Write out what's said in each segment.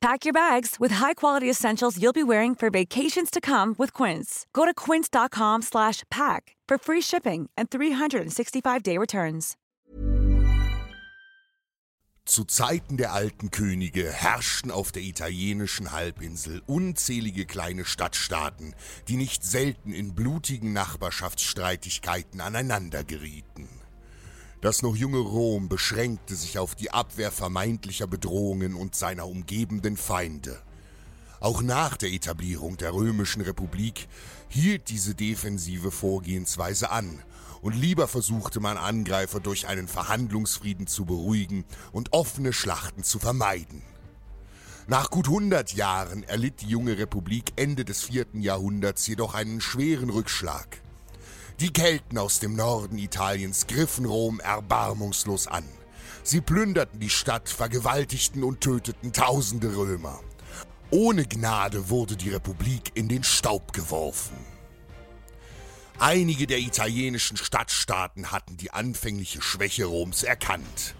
Pack your bags with high-quality essentials you'll be wearing for vacations to come with Quince. Go to quince.com/pack for free shipping and 365-day returns. Zu Zeiten der alten Könige herrschten auf der italienischen Halbinsel unzählige kleine Stadtstaaten, die nicht selten in blutigen Nachbarschaftsstreitigkeiten aneinander gerieten. Das noch junge Rom beschränkte sich auf die Abwehr vermeintlicher Bedrohungen und seiner umgebenden Feinde. Auch nach der Etablierung der römischen Republik hielt diese defensive Vorgehensweise an, und lieber versuchte man Angreifer durch einen Verhandlungsfrieden zu beruhigen und offene Schlachten zu vermeiden. Nach gut 100 Jahren erlitt die junge Republik Ende des vierten Jahrhunderts jedoch einen schweren Rückschlag. Die Kelten aus dem Norden Italiens griffen Rom erbarmungslos an. Sie plünderten die Stadt, vergewaltigten und töteten tausende Römer. Ohne Gnade wurde die Republik in den Staub geworfen. Einige der italienischen Stadtstaaten hatten die anfängliche Schwäche Roms erkannt,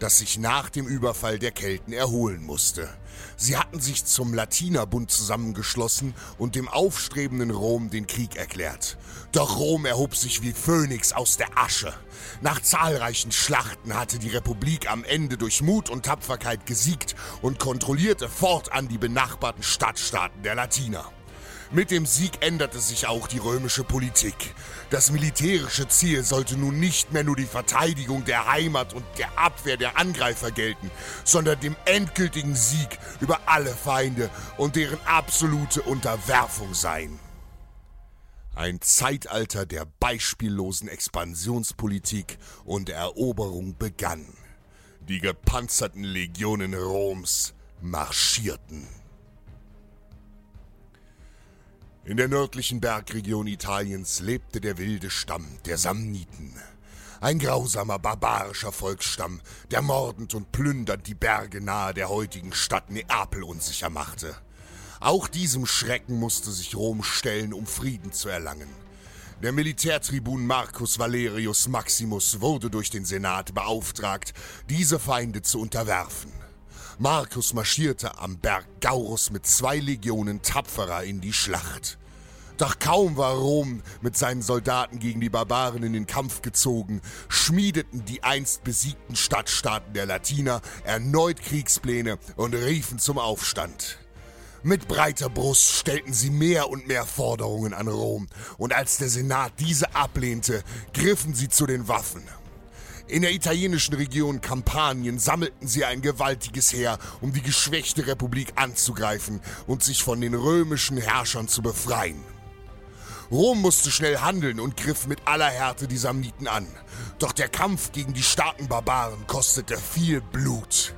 das sich nach dem Überfall der Kelten erholen musste. Sie hatten sich zum Latinerbund zusammengeschlossen und dem aufstrebenden Rom den Krieg erklärt. Doch Rom erhob sich wie Phönix aus der Asche. Nach zahlreichen Schlachten hatte die Republik am Ende durch Mut und Tapferkeit gesiegt und kontrollierte fortan die benachbarten Stadtstaaten der Latiner. Mit dem Sieg änderte sich auch die römische Politik. Das militärische Ziel sollte nun nicht mehr nur die Verteidigung der Heimat und der Abwehr der Angreifer gelten, sondern dem endgültigen Sieg über alle Feinde und deren absolute Unterwerfung sein. Ein Zeitalter der beispiellosen Expansionspolitik und Eroberung begann. Die gepanzerten Legionen Roms marschierten. In der nördlichen Bergregion Italiens lebte der wilde Stamm der Samniten. Ein grausamer, barbarischer Volksstamm, der mordend und plündernd die Berge nahe der heutigen Stadt Neapel unsicher machte. Auch diesem Schrecken musste sich Rom stellen, um Frieden zu erlangen. Der Militärtribun Marcus Valerius Maximus wurde durch den Senat beauftragt, diese Feinde zu unterwerfen. Marcus marschierte am Berg Gaurus mit zwei Legionen Tapferer in die Schlacht. Doch kaum war Rom mit seinen Soldaten gegen die Barbaren in den Kampf gezogen, schmiedeten die einst besiegten Stadtstaaten der Latiner erneut Kriegspläne und riefen zum Aufstand. Mit breiter Brust stellten sie mehr und mehr Forderungen an Rom, und als der Senat diese ablehnte, griffen sie zu den Waffen. In der italienischen Region Kampanien sammelten sie ein gewaltiges Heer, um die geschwächte Republik anzugreifen und sich von den römischen Herrschern zu befreien. Rom musste schnell handeln und griff mit aller Härte die Samniten an. Doch der Kampf gegen die starken Barbaren kostete viel Blut.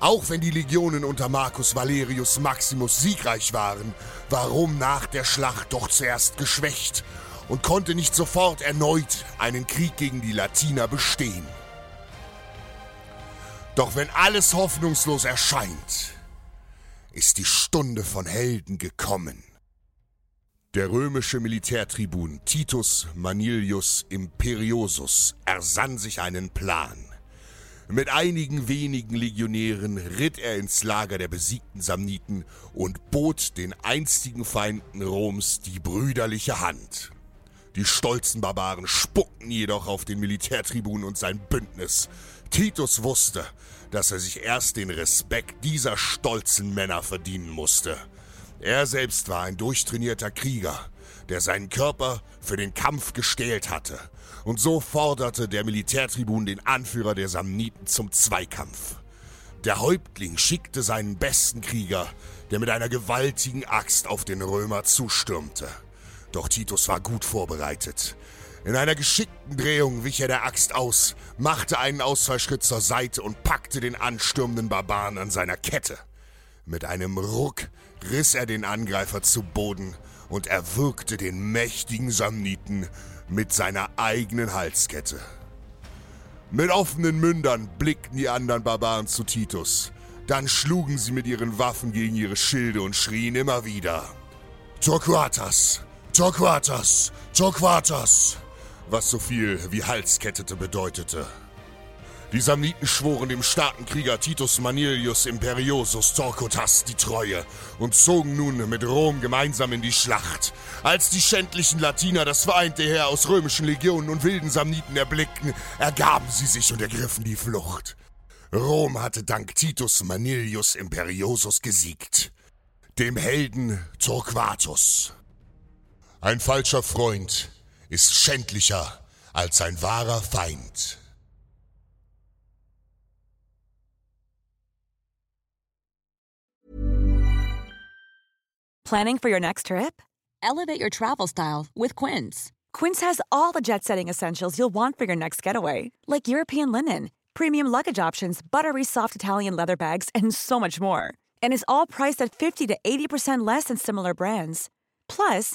Auch wenn die Legionen unter Marcus Valerius Maximus siegreich waren, war Rom nach der Schlacht doch zuerst geschwächt und konnte nicht sofort erneut einen Krieg gegen die Latiner bestehen. Doch wenn alles hoffnungslos erscheint, ist die Stunde von Helden gekommen. Der römische Militärtribun Titus Manilius Imperiosus ersann sich einen Plan. Mit einigen wenigen Legionären ritt er ins Lager der besiegten Samniten und bot den einstigen Feinden Roms die brüderliche Hand. Die stolzen Barbaren spuckten jedoch auf den Militärtribun und sein Bündnis. Titus wusste, dass er sich erst den Respekt dieser stolzen Männer verdienen musste. Er selbst war ein durchtrainierter Krieger, der seinen Körper für den Kampf gestählt hatte. Und so forderte der Militärtribun den Anführer der Samniten zum Zweikampf. Der Häuptling schickte seinen besten Krieger, der mit einer gewaltigen Axt auf den Römer zustürmte. Doch Titus war gut vorbereitet. In einer geschickten Drehung wich er der Axt aus, machte einen Ausfallschritt zur Seite und packte den anstürmenden Barbaren an seiner Kette. Mit einem Ruck riss er den Angreifer zu Boden und erwürgte den mächtigen Samniten mit seiner eigenen Halskette. Mit offenen Mündern blickten die anderen Barbaren zu Titus. Dann schlugen sie mit ihren Waffen gegen ihre Schilde und schrien immer wieder: Torquatas! Torquatas! Torquatas! Was so viel wie Halskettete bedeutete. Die Samniten schworen dem starken Krieger Titus Manilius Imperiosus Torquatas die Treue und zogen nun mit Rom gemeinsam in die Schlacht. Als die schändlichen Latiner das vereinte Heer aus römischen Legionen und wilden Samniten erblickten, ergaben sie sich und ergriffen die Flucht. Rom hatte dank Titus Manilius Imperiosus gesiegt, dem Helden Torquatus. Ein falscher Freund ist schändlicher als ein wahrer Feind. Planning for your next trip? Elevate your travel style with Quince. Quince has all the jet setting essentials you'll want for your next getaway, like European linen, premium luggage options, buttery soft Italian leather bags, and so much more. And is all priced at 50 to 80% less than similar brands. Plus,